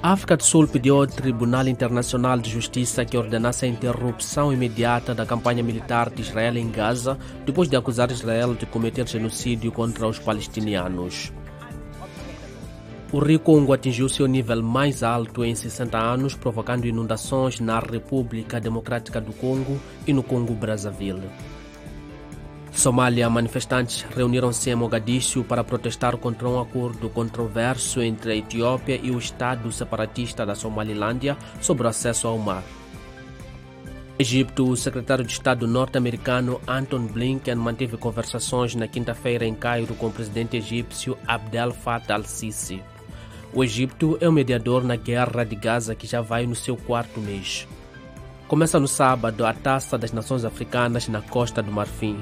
A África do Sul pediu ao Tribunal Internacional de Justiça que ordenasse a interrupção imediata da campanha militar de Israel em Gaza, depois de acusar Israel de cometer genocídio contra os palestinianos. O Rio Congo atingiu seu nível mais alto em 60 anos, provocando inundações na República Democrática do Congo e no Congo-Brazzaville. Somália, manifestantes reuniram-se em Mogadishu para protestar contra um acordo controverso entre a Etiópia e o Estado separatista da Somalilândia sobre o acesso ao mar. Egito, o secretário de Estado norte-americano Anton Blinken manteve conversações na quinta-feira em Cairo com o presidente egípcio Abdel Fattah al-Sisi. O Egito é o mediador na guerra de Gaza que já vai no seu quarto mês. Começa no sábado a Taça das Nações Africanas na Costa do Marfim.